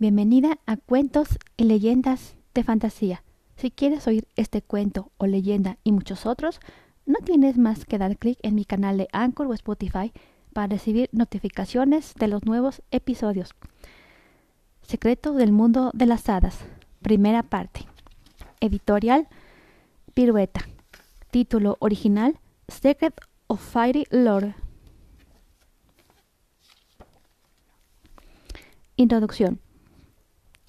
Bienvenida a Cuentos y Leyendas de Fantasía. Si quieres oír este cuento o leyenda y muchos otros, no tienes más que dar clic en mi canal de Anchor o Spotify para recibir notificaciones de los nuevos episodios. Secreto del mundo de las hadas. Primera parte. Editorial Pirueta. Título original Secret of Fairy Lore. Introducción.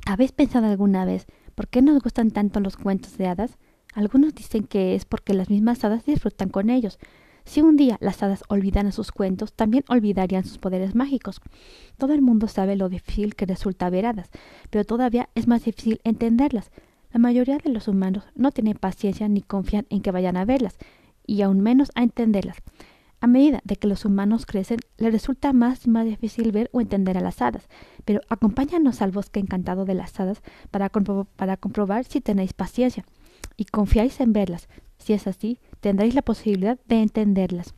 ¿Habéis pensado alguna vez por qué nos gustan tanto los cuentos de hadas? Algunos dicen que es porque las mismas hadas disfrutan con ellos. Si un día las hadas olvidaran sus cuentos, también olvidarían sus poderes mágicos. Todo el mundo sabe lo difícil que resulta ver hadas, pero todavía es más difícil entenderlas. La mayoría de los humanos no tienen paciencia ni confían en que vayan a verlas, y aún menos a entenderlas. A medida de que los humanos crecen, les resulta más y más difícil ver o entender a las hadas, pero acompáñanos al bosque encantado de las hadas para, para comprobar si tenéis paciencia y confiáis en verlas. Si es así, tendréis la posibilidad de entenderlas.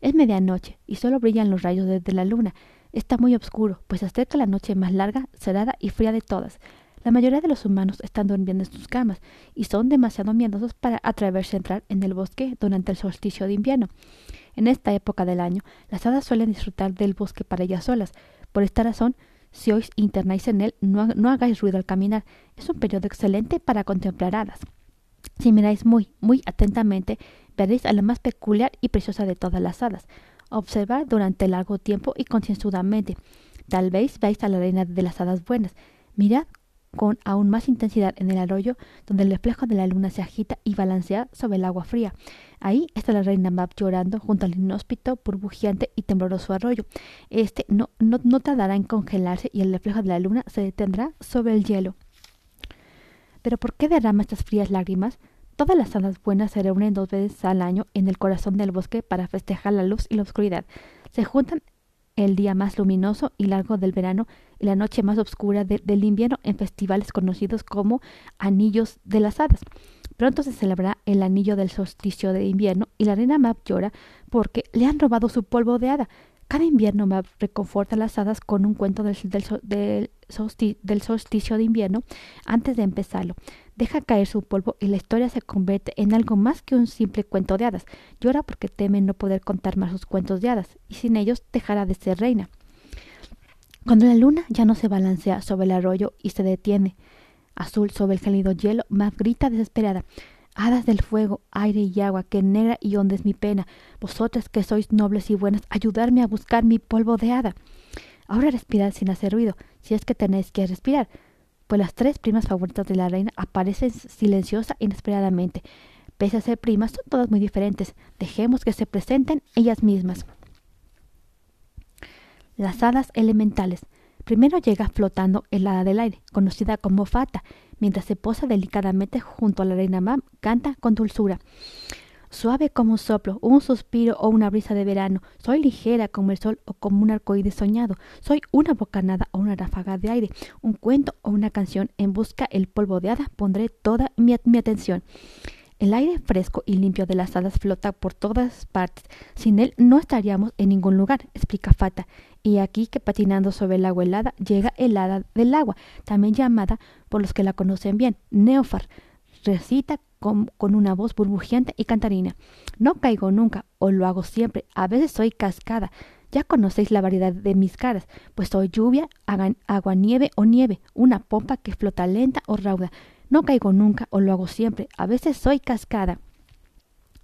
Es medianoche y solo brillan los rayos desde la luna. Está muy oscuro, pues acerca la noche más larga, cerrada y fría de todas. La mayoría de los humanos están durmiendo en sus camas y son demasiado miedosos para atreverse a entrar en el bosque durante el solsticio de invierno. En esta época del año, las hadas suelen disfrutar del bosque para ellas solas. Por esta razón, si os internáis en él, no, no hagáis ruido al caminar. Es un periodo excelente para contemplar hadas. Si miráis muy, muy atentamente, veréis a la más peculiar y preciosa de todas las hadas. Observad durante largo tiempo y concienzudamente. Tal vez veáis a la reina de las hadas buenas. Mirad con aún más intensidad en el arroyo, donde el reflejo de la luna se agita y balancea sobre el agua fría. Ahí está la reina Mab llorando junto al inhóspito, burbujeante y tembloroso arroyo. Este no, no, no tardará en congelarse y el reflejo de la luna se detendrá sobre el hielo. ¿Pero por qué derrama estas frías lágrimas? Todas las hadas buenas se reúnen dos veces al año en el corazón del bosque para festejar la luz y la oscuridad. Se juntan el día más luminoso y largo del verano la noche más oscura del invierno en festivales conocidos como Anillos de las Hadas. Pronto se celebrará el anillo del solsticio de invierno y la reina Mab llora porque le han robado su polvo de hada. Cada invierno Mab reconforta a las hadas con un cuento del, del, solsticio de invierno antes de empezarlo. Deja caer su polvo y la historia se convierte en algo más que un simple cuento de hadas. Llora porque teme no poder contar más sus cuentos de hadas y sin ellos dejará de ser reina. Cuando la luna ya no se balancea sobre el arroyo y se detiene, azul sobre el gélido hielo, Mab grita desesperada. Hadas del fuego, aire y agua, que negra y honda es mi pena. Vosotras que sois nobles y buenas, ayudarme a buscar mi polvo de hada. Ahora respirad sin hacer ruido, si es que tenéis que respirar, pues las tres primas favoritas de la reina aparecen silenciosa e inesperadamente. Pese a ser primas, son todas muy diferentes. Dejemos que se presenten ellas mismas. Las hadas elementales. Primero llega flotando el hada del aire, conocida como Fata, mientras se posa delicadamente junto a la reina Mam, canta con dulzura. Suave como un soplo, un suspiro o una brisa de verano, soy ligera como el sol o como un arcoíris soñado, soy una bocanada o una ráfaga de aire, un cuento o una canción, en busca el polvo de hada pondré toda mi, mi atención. El aire fresco y limpio de las hadas flota por todas partes. Sin él no estaríamos en ningún lugar, explica Fata. Y aquí que patinando sobre el agua helada llega el hada del agua, también llamada por los que la conocen bien, Neofar. Recita con, con, una voz burbujeante y cantarina. No caigo nunca, o lo hago siempre. A veces soy cascada. Ya conocéis la variedad de mis caras, pues soy lluvia, agua, nieve o nieve, una pompa que flota lenta o rauda, no caigo nunca o lo hago siempre. A veces soy cascada.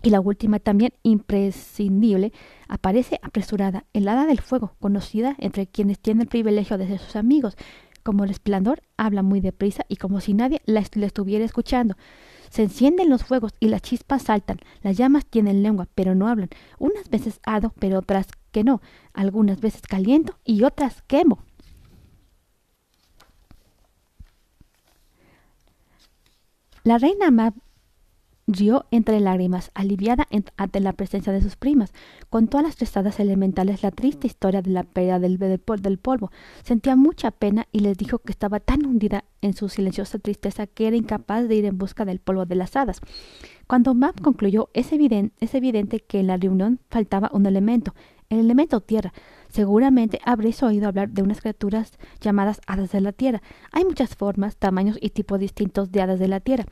Y la última también imprescindible aparece apresurada, el hada del fuego, conocida entre quienes tienen el privilegio de ser sus amigos. Como el esplendor habla muy deprisa y como si nadie la, estuviera escuchando. Se encienden los fuegos y las chispas saltan. Las llamas tienen lengua, pero no hablan. Unas veces hado, pero otras que no. Algunas veces caliento y otras quemo. La reina Mab rió entre lágrimas, aliviada ante la presencia de sus primas. Contó a las tres hadas elementales la triste historia de la pérdida del, del, polvo. Sentía mucha pena y les dijo que estaba tan hundida en su silenciosa tristeza que era incapaz de ir en busca del polvo de las hadas. Cuando Mab concluyó, es evidente que en la reunión faltaba un elemento, el elemento tierra. Seguramente habréis oído hablar de unas criaturas llamadas hadas de la tierra. Hay muchas formas, tamaños y tipos distintos de hadas de la tierra,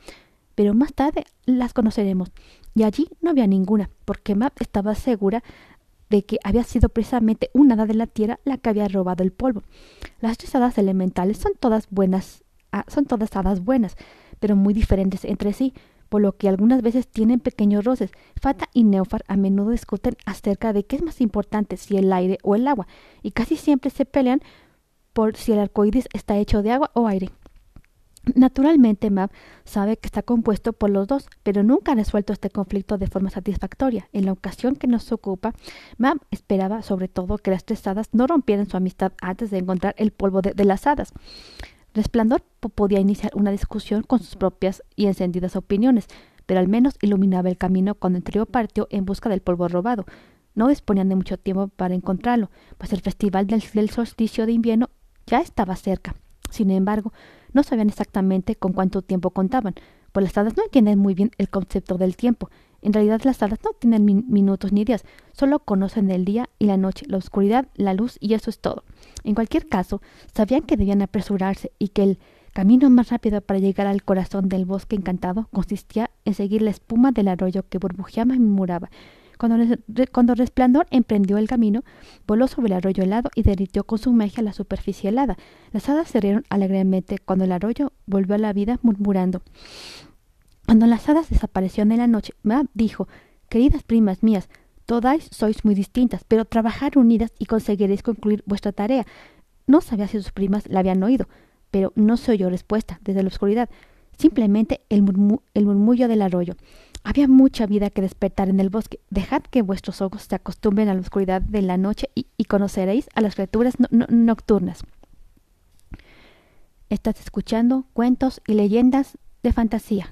pero más tarde las conoceremos. Y allí no había ninguna, porque Map estaba segura de que había sido precisamente una hada de la tierra la que había robado el polvo. Las tres hadas elementales son todas buenas, ah, son todas hadas buenas, pero muy diferentes entre sí, por lo que algunas veces tienen pequeños roces. Fata y Neufar a menudo discuten acerca de qué es más importante, si el aire o el agua, y casi siempre se pelean por si el arcoíris está hecho de agua o aire. Naturalmente, Mab sabe que está compuesto por los dos, pero nunca ha resuelto este conflicto de forma satisfactoria. En la ocasión que nos ocupa, Mab esperaba sobre todo que las tres hadas no rompieran su amistad antes de encontrar el polvo de, las hadas. Resplandor podía iniciar una discusión con sus propias y encendidas opiniones, pero al menos iluminaba el camino cuando el trío partió en busca del polvo robado. No disponían de mucho tiempo para encontrarlo, pues el festival del solsticio de invierno ya estaba cerca. Sin embargo, no sabían exactamente con cuánto tiempo contaban, pues las hadas no entienden muy bien el concepto del tiempo. En realidad las hadas no tienen minutos ni días, solo conocen el día y la noche, la oscuridad, la luz y eso es todo. En cualquier caso, sabían que debían apresurarse y que el camino más rápido para llegar al corazón del bosque encantado consistía en seguir la espuma del arroyo que burbujeaba y murmuraba, cuando, Resplandor emprendió el camino, voló sobre el arroyo helado y derritió con su magia la superficie helada. Las hadas se rieron alegremente cuando el arroyo volvió a la vida murmurando. Cuando las hadas desaparecieron en la noche, Mab dijo Queridas primas mías, todas sois muy distintas, pero trabajar unidas y conseguiréis concluir vuestra tarea. No sabía si sus primas la habían oído, pero no se oyó respuesta desde la oscuridad, simplemente el, murmullo del arroyo. Había mucha vida que despertar en el bosque. Dejad que vuestros ojos se acostumbren a la oscuridad de la noche y, conoceréis a las criaturas nocturnas. Estás escuchando cuentos y leyendas de fantasía.